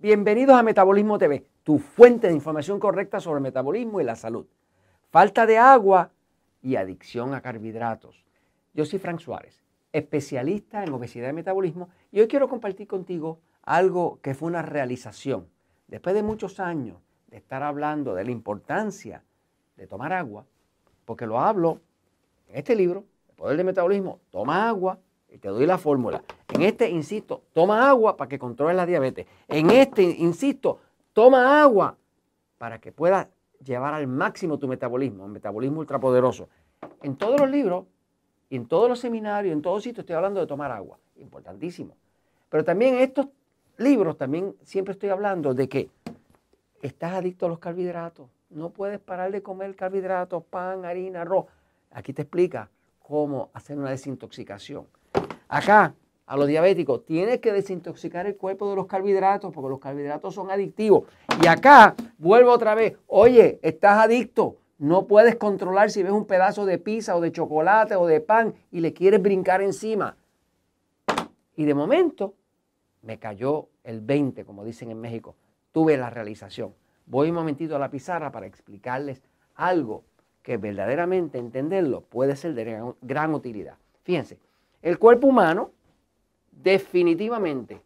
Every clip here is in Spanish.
Bienvenidos a Metabolismo TV, tu fuente de información correcta sobre metabolismo y la salud. Falta de agua y adicción a carbohidratos. Yo soy Frank Suárez, especialista en obesidad y metabolismo, y hoy quiero compartir contigo algo que fue una realización. Después de muchos años de estar hablando de la importancia de tomar agua, porque lo hablo en este libro, El Poder del Metabolismo, toma agua y te doy la fórmula. En este, insisto, toma agua para que controles la diabetes. En este, insisto, toma agua para que puedas llevar al máximo tu metabolismo, un metabolismo ultrapoderoso. En todos los libros, en todos los seminarios, en todos sitios estoy hablando de tomar agua. Importantísimo. Pero también en estos libros, también siempre estoy hablando de que estás adicto a los carbohidratos. No puedes parar de comer carbohidratos, pan, harina, arroz. Aquí te explica cómo hacer una desintoxicación. Acá, a los diabéticos, tienes que desintoxicar el cuerpo de los carbohidratos porque los carbohidratos son adictivos. Y acá, vuelvo otra vez, oye, estás adicto, no puedes controlar si ves un pedazo de pizza o de chocolate o de pan y le quieres brincar encima. Y de momento me cayó el 20, como dicen en México. Tuve la realización. Voy un momentito a la pizarra para explicarles algo que verdaderamente entenderlo puede ser de gran utilidad. Fíjense, el cuerpo humano definitivamente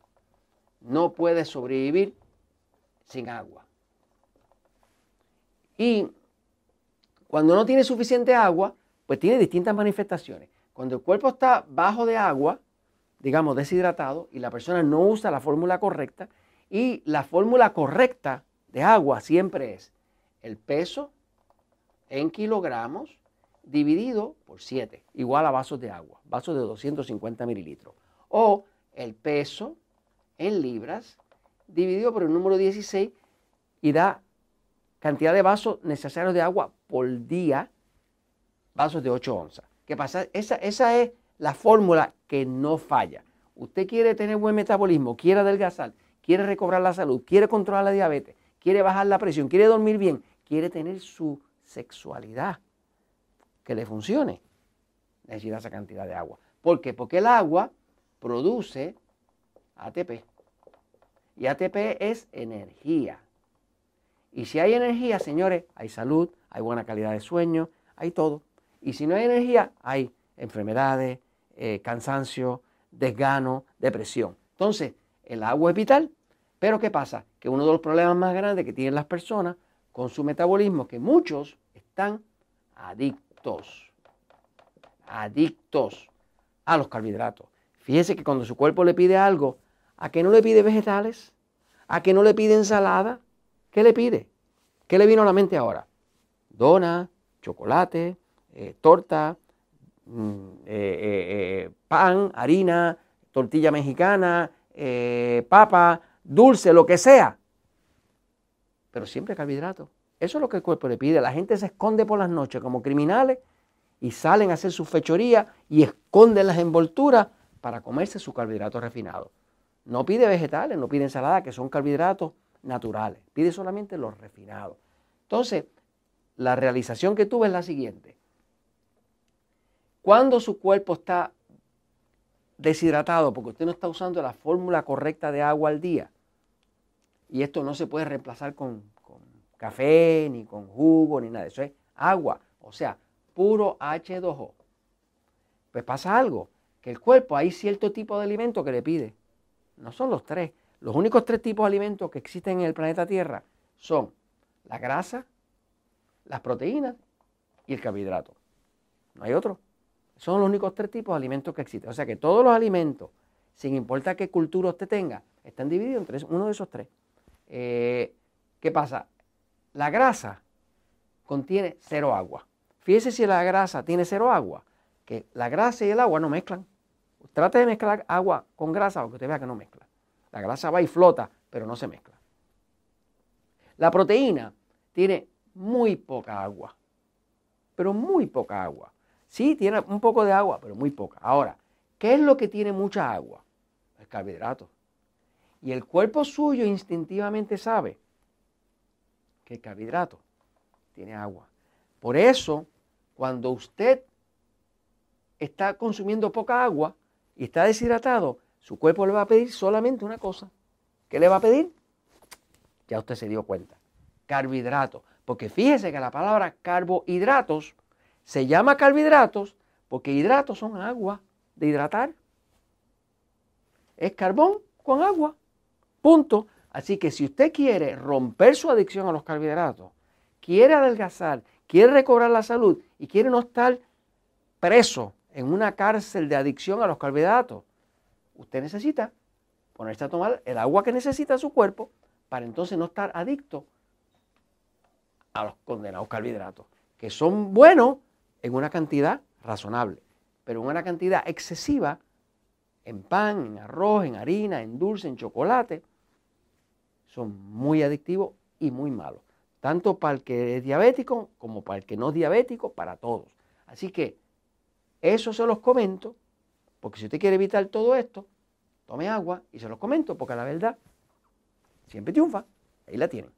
no puede sobrevivir sin agua. Y cuando no tiene suficiente agua, pues tiene distintas manifestaciones. Cuando el cuerpo está bajo de agua, digamos deshidratado, y la persona no usa la fórmula correcta, y la fórmula correcta de agua siempre es el peso en kilogramos dividido por 7, igual a vasos de agua, vasos de 250 mililitros. O el peso en libras dividido por el número 16 y da cantidad de vasos necesarios de agua por día, vasos de 8 onzas. ¿Qué pasa? Esa, esa es la fórmula que no falla. Usted quiere tener buen metabolismo, quiere adelgazar, quiere recobrar la salud, quiere controlar la diabetes, quiere bajar la presión, quiere dormir bien, quiere tener su sexualidad que le funcione, necesita esa cantidad de agua. ¿Por qué? Porque el agua produce ATP. Y ATP es energía. Y si hay energía, señores, hay salud, hay buena calidad de sueño, hay todo. Y si no hay energía, hay enfermedades, eh, cansancio, desgano, depresión. Entonces, el agua es vital. Pero ¿qué pasa? Que uno de los problemas más grandes que tienen las personas con su metabolismo, que muchos están adictos adictos, a los carbohidratos. Fíjese que cuando su cuerpo le pide algo, ¿a qué no le pide vegetales? ¿A qué no le pide ensalada? ¿Qué le pide? ¿Qué le vino a la mente ahora? Dona, chocolate, eh, torta, mm, eh, eh, pan, harina, tortilla mexicana, papa, dulce, lo que sea. Pero siempre carbohidratos. Eso es lo que el cuerpo le pide. La gente se esconde por las noches como criminales y salen a hacer su fechoría y esconden las envolturas para comerse su carbohidratos refinado. No pide vegetales, no pide ensalada, que son carbohidratos naturales. Pide solamente los refinados. Entonces, la realización que tuve es la siguiente. Cuando su cuerpo está deshidratado, porque usted no está usando la fórmula correcta de agua al día, y esto no se puede reemplazar con café, ni con jugo, ni nada. Eso es agua, o sea, puro H2O. Pues pasa algo, que el cuerpo hay cierto tipo de alimento que le pide. No son los tres. Los únicos tres tipos de alimentos que existen en el planeta Tierra son la grasa, las proteínas y el carbohidrato. No hay otro. Son los únicos tres tipos de alimentos que existen. O sea que todos los alimentos, sin importar qué cultura usted tenga, están divididos en uno de esos tres. Eh, ¿Qué pasa? La grasa contiene cero agua. Fíjese si la grasa tiene cero agua, que la grasa y el agua no mezclan. Trate de mezclar agua con grasa para que usted vea que no mezcla. La grasa va y flota, pero no se mezcla. La proteína tiene muy poca agua, pero muy poca agua. Sí, tiene un poco de agua, pero muy poca. Ahora, ¿qué es lo que tiene mucha agua? El carbohidrato. Y el cuerpo suyo instintivamente sabe que el carbohidrato tiene agua. Por eso, cuando usted está consumiendo poca agua y está deshidratado, su cuerpo le va a pedir solamente una cosa. ¿Qué le va a pedir? Ya usted se dio cuenta. Carbohidratos. Porque fíjese que la palabra carbohidratos se llama carbohidratos porque hidratos son agua de hidratar. Es carbón con agua. Punto. Así que si usted quiere romper su adicción a los carbohidratos, quiere adelgazar, quiere recobrar la salud y quiere no estar preso en una cárcel de adicción a los carbohidratos, usted necesita ponerse a tomar el agua que necesita su cuerpo para entonces no estar adicto a los condenados carbohidratos, que son buenos en una cantidad razonable, pero en una cantidad excesiva en pan, en arroz, en harina, en dulce, en chocolate, son muy adictivos y muy malos, tanto para el que es diabético como para el que no es diabético, para todos. Así que eso se los comento, porque si usted quiere evitar todo esto, tome agua y se los comento, porque la verdad siempre triunfa. Ahí la tienen.